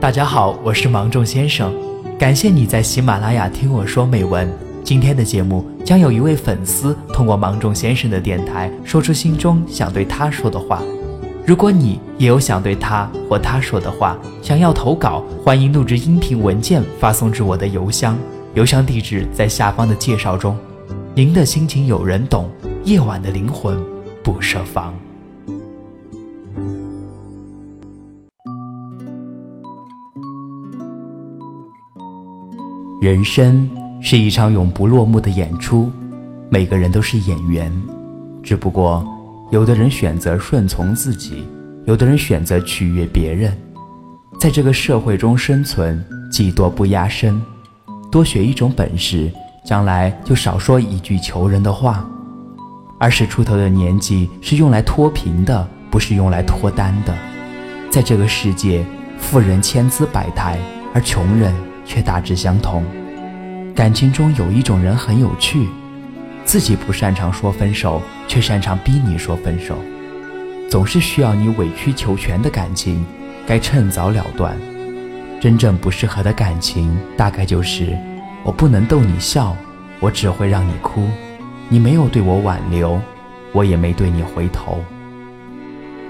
大家好，我是芒种先生，感谢你在喜马拉雅听我说美文。今天的节目将有一位粉丝通过芒种先生的电台说出心中想对他说的话。如果你也有想对他或他说的话，想要投稿，欢迎录制音频文件发送至我的邮箱，邮箱地址在下方的介绍中。您的心情有人懂，夜晚的灵魂不设防。人生是一场永不落幕的演出，每个人都是演员，只不过有的人选择顺从自己，有的人选择取悦别人。在这个社会中生存，技多不压身，多学一种本事，将来就少说一句求人的话。二十出头的年纪是用来脱贫的，不是用来脱单的。在这个世界，富人千姿百态，而穷人。却大致相同。感情中有一种人很有趣，自己不擅长说分手，却擅长逼你说分手。总是需要你委曲求全的感情，该趁早了断。真正不适合的感情，大概就是我不能逗你笑，我只会让你哭。你没有对我挽留，我也没对你回头。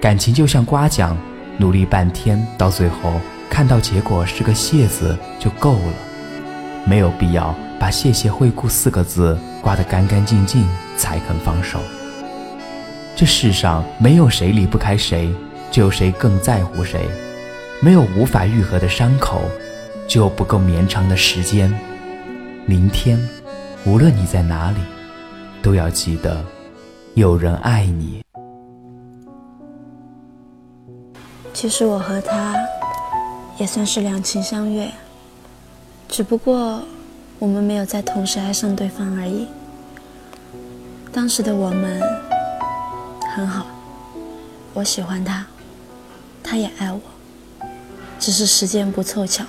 感情就像刮奖，努力半天，到最后。看到结果是个谢字就够了，没有必要把“谢谢惠顾”四个字刮得干干净净才肯放手。这世上没有谁离不开谁，只有谁更在乎谁。没有无法愈合的伤口，只有不够绵长的时间。明天，无论你在哪里，都要记得，有人爱你。其实我和他。也算是两情相悦，只不过我们没有在同时爱上对方而已。当时的我们很好，我喜欢他，他也爱我，只是时间不凑巧。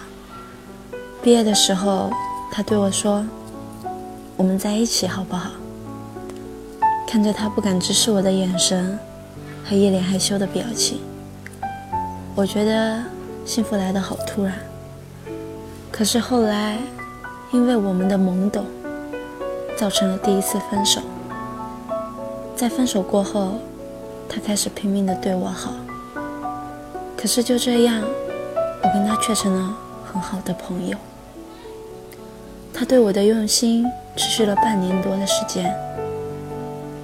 毕业的时候，他对我说：“我们在一起好不好？”看着他不敢直视我的眼神和一脸害羞的表情，我觉得。幸福来得好突然，可是后来，因为我们的懵懂，造成了第一次分手。在分手过后，他开始拼命的对我好。可是就这样，我跟他却成了很好的朋友。他对我的用心持续了半年多的时间，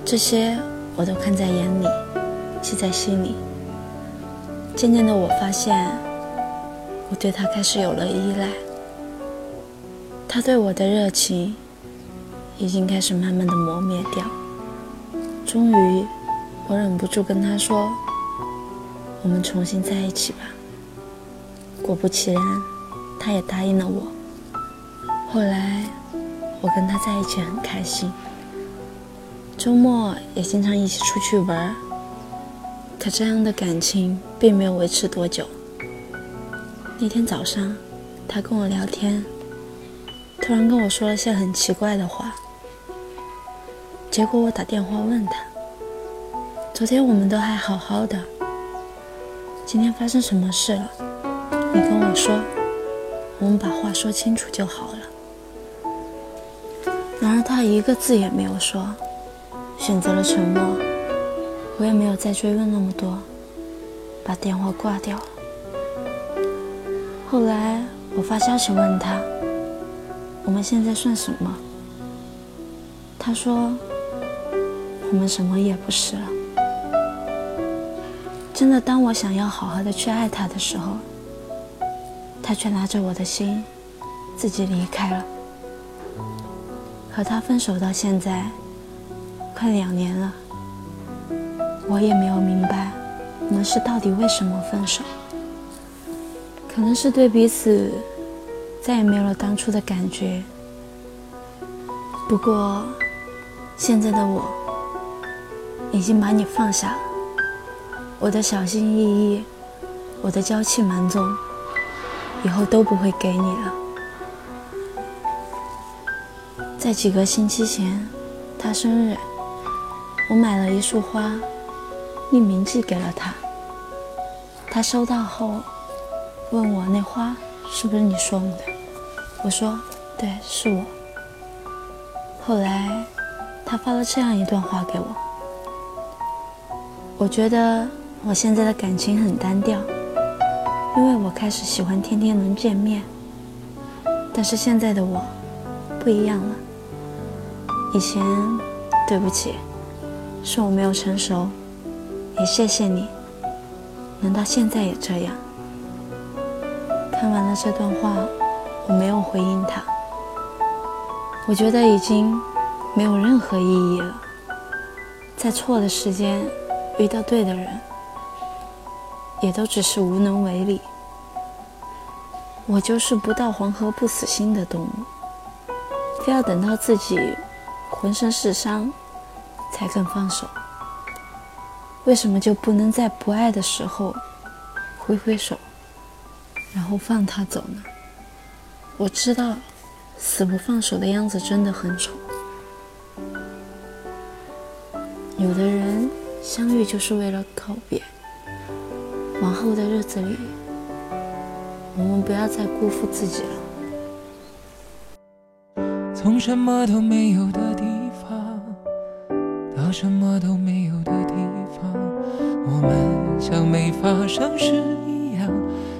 这些我都看在眼里，记在心里。渐渐的，我发现。我对他开始有了依赖，他对我的热情已经开始慢慢的磨灭掉。终于，我忍不住跟他说：“我们重新在一起吧。”果不其然，他也答应了我。后来，我跟他在一起很开心，周末也经常一起出去玩。可这样的感情并没有维持多久。那天早上，他跟我聊天，突然跟我说了些很奇怪的话。结果我打电话问他：“昨天我们都还好好的，今天发生什么事了？你跟我说，我们把话说清楚就好了。”然而他一个字也没有说，选择了沉默。我也没有再追问那么多，把电话挂掉了。后来我发消息问他：“我们现在算什么？”他说：“我们什么也不是了。”真的，当我想要好好的去爱他的时候，他却拿着我的心自己离开了。和他分手到现在快两年了，我也没有明白我们是到底为什么分手。可能是对彼此再也没有了当初的感觉。不过，现在的我已经把你放下了。我的小心翼翼，我的娇气蛮纵，以后都不会给你了。在几个星期前，他生日，我买了一束花，匿名寄给了他。他收到后。问我那花是不是你送的，我说对，是我。后来他发了这样一段话给我，我觉得我现在的感情很单调，因为我开始喜欢天天能见面。但是现在的我不一样了，以前对不起，是我没有成熟，也谢谢你，能到现在也这样。完了这段话，我没有回应他。我觉得已经没有任何意义了。在错的时间遇到对的人，也都只是无能为力。我就是不到黄河不死心的动物，非要等到自己浑身是伤才肯放手。为什么就不能在不爱的时候挥挥手？然后放他走呢？我知道，死不放手的样子真的很丑。有的人相遇就是为了告别，往后的日子里，我们不要再辜负自己了。从什么都没有的地方到什么都没有的地方，我们像没发生事一样。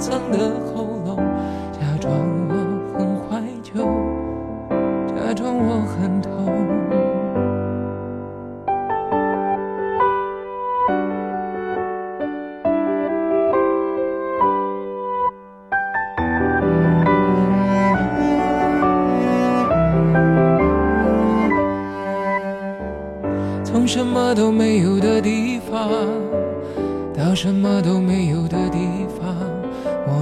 藏。的喉咙，假装我很怀旧，假装我很痛。从什么都没有的地方，到什么都没有的。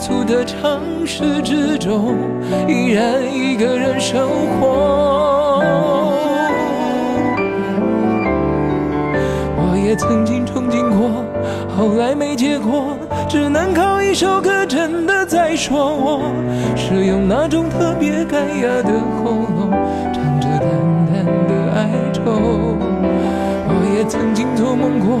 急促的城市之中，依然一个人生活。我也曾经憧憬过，后来没结果，只能靠一首歌真的在说我，是用那种特别干哑的喉咙，唱着淡淡的哀愁。我也曾经做梦过，